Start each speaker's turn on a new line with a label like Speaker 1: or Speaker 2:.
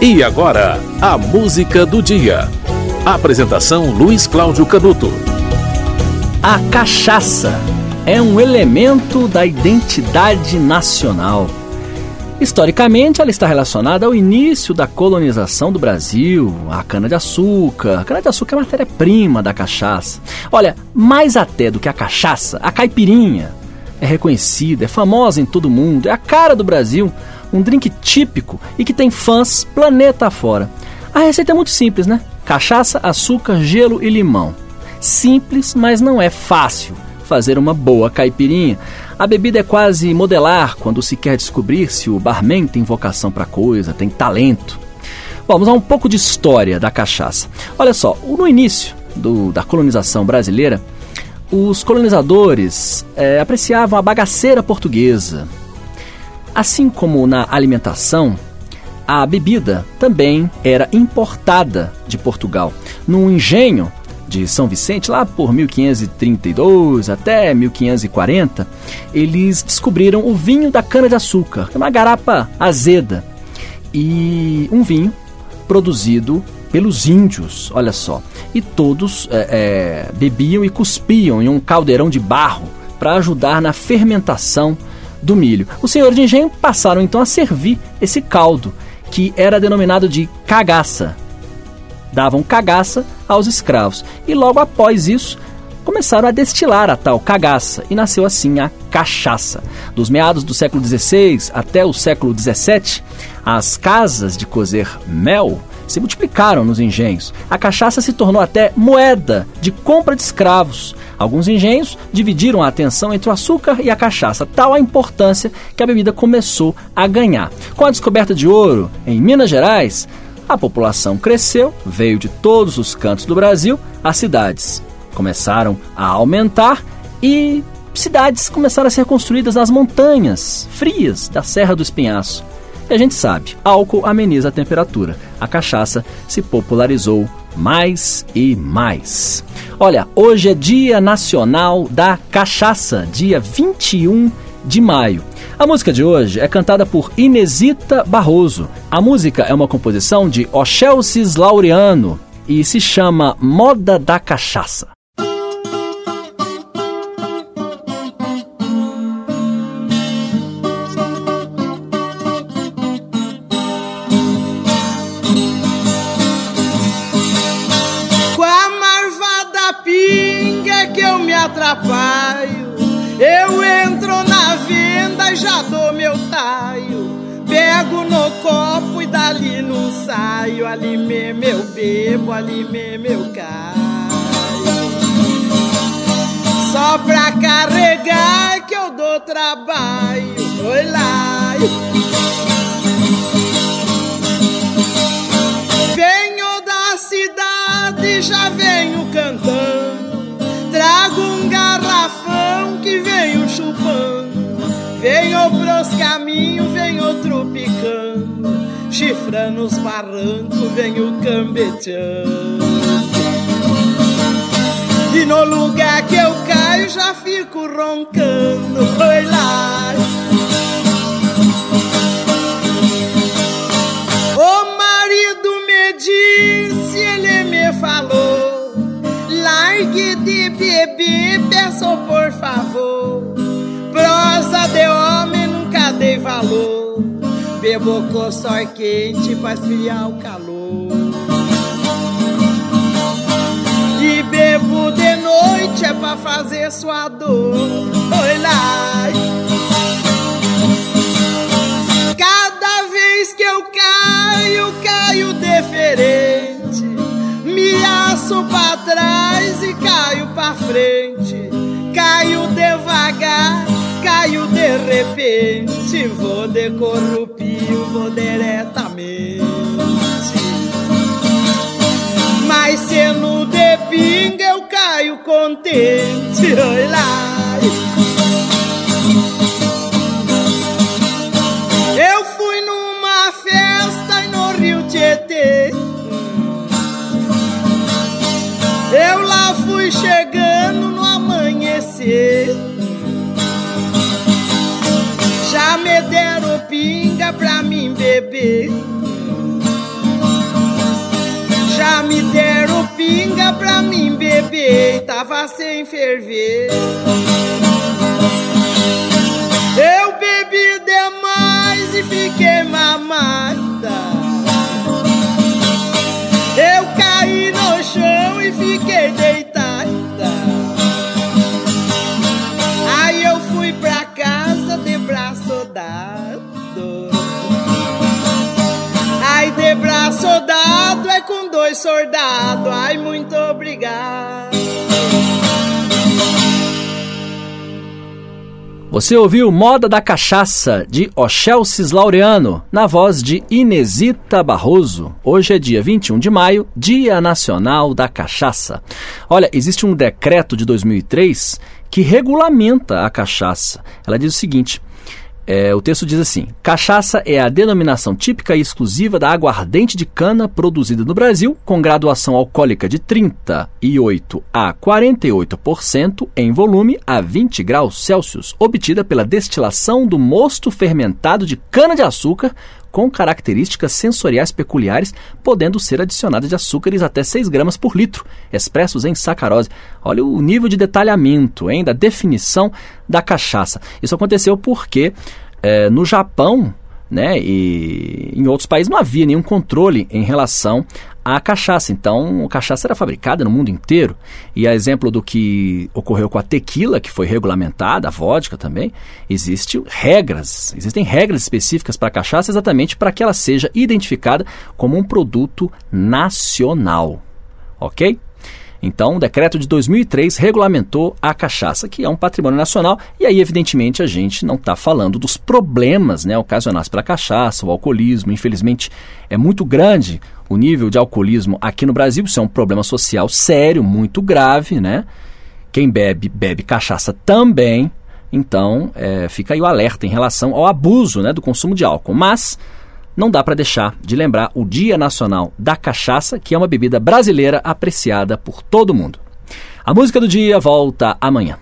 Speaker 1: E agora, a música do dia. Apresentação Luiz Cláudio Canuto.
Speaker 2: A cachaça é um elemento da identidade nacional. Historicamente, ela está relacionada ao início da colonização do Brasil, a cana-de-açúcar. A cana-de-açúcar é matéria-prima da cachaça. Olha, mais até do que a cachaça, a caipirinha é reconhecida, é famosa em todo mundo, é a cara do Brasil um drink típico e que tem fãs planeta afora. A receita é muito simples, né? Cachaça, açúcar, gelo e limão. Simples, mas não é fácil fazer uma boa caipirinha. A bebida é quase modelar quando se quer descobrir se o barman tem vocação para coisa, tem talento. Vamos a um pouco de história da cachaça. Olha só, no início do, da colonização brasileira, os colonizadores é, apreciavam a bagaceira portuguesa, Assim como na alimentação, a bebida também era importada de Portugal. Num engenho de São Vicente, lá por 1532 até 1540, eles descobriram o vinho da cana-de-açúcar, é uma garapa azeda, e um vinho produzido pelos índios, olha só. E todos é, é, bebiam e cuspiam em um caldeirão de barro para ajudar na fermentação do milho. Os senhores de engenho passaram então a servir esse caldo, que era denominado de cagaça. Davam cagaça aos escravos. E logo após isso, começaram a destilar a tal cagaça e nasceu assim a cachaça. Dos meados do século XVI até o século XVII, as casas de cozer mel se multiplicaram nos engenhos. A cachaça se tornou até moeda de compra de escravos. Alguns engenhos dividiram a atenção entre o açúcar e a cachaça, tal a importância que a bebida começou a ganhar. Com a descoberta de ouro em Minas Gerais, a população cresceu, veio de todos os cantos do Brasil, as cidades começaram a aumentar e cidades começaram a ser construídas nas montanhas frias da Serra do Espinhaço. E a gente sabe, álcool ameniza a temperatura. A cachaça se popularizou mais e mais. Olha, hoje é Dia Nacional da Cachaça, dia 21 de maio. A música de hoje é cantada por Inesita Barroso. A música é uma composição de Ochelsis Laureano e se chama Moda da Cachaça.
Speaker 3: Já dou meu taio. Pego no copo e dali não saio. Ali mesmo eu bebo, ali mesmo eu caio. Só pra carregar que eu dou trabalho. Oi lá. Pros caminhos, venho tropicando. Chifrando os barrancos, venho cambeteando. E no lugar que eu caio, já fico roncando. Oi lá. Valor. Bebo com sol quente pra esfriar o calor. E bebo de noite é pra fazer sua dor. Oi lá. Cada vez que eu caio, caio diferente. Me aço pra trás e caio pra frente. Repente. Vou de corrupio, vou diretamente. Mas sendo de pinga eu caio contente. Oi lá. Eu fui numa festa no Rio Tietê. Eu lá fui chegando no amanhecer. me deram pinga pra mim beber. Já me deram pinga pra mim beber, tava sem ferver. Com dois soldados. Ai, muito obrigado.
Speaker 2: Você ouviu Moda da Cachaça, de Ochelsis Laureano, na voz de Inesita Barroso. Hoje é dia 21 de maio, Dia Nacional da Cachaça. Olha, existe um decreto de 2003 que regulamenta a cachaça. Ela diz o seguinte: é, o texto diz assim: cachaça é a denominação típica e exclusiva da aguardente de cana produzida no Brasil, com graduação alcoólica de 38 a 48% em volume a 20 graus Celsius, obtida pela destilação do mosto fermentado de cana-de-açúcar com características sensoriais peculiares, podendo ser adicionada de açúcares até 6 gramas por litro, expressos em sacarose. Olha o nível de detalhamento, hein, da definição da cachaça. Isso aconteceu porque é, no Japão né? E em outros países não havia nenhum controle em relação à cachaça. Então, a cachaça era fabricada no mundo inteiro. E a exemplo do que ocorreu com a tequila, que foi regulamentada, a vodka também, existem regras, existem regras específicas para a cachaça exatamente para que ela seja identificada como um produto nacional. OK? Então, o decreto de 2003 regulamentou a cachaça, que é um patrimônio nacional, e aí, evidentemente, a gente não está falando dos problemas né, ocasionados pela cachaça, o alcoolismo. Infelizmente, é muito grande o nível de alcoolismo aqui no Brasil, isso é um problema social sério, muito grave, né? Quem bebe, bebe cachaça também. Então, é, fica aí o alerta em relação ao abuso né, do consumo de álcool. Mas não dá para deixar de lembrar o Dia Nacional da Cachaça, que é uma bebida brasileira apreciada por todo mundo. A música do dia volta amanhã.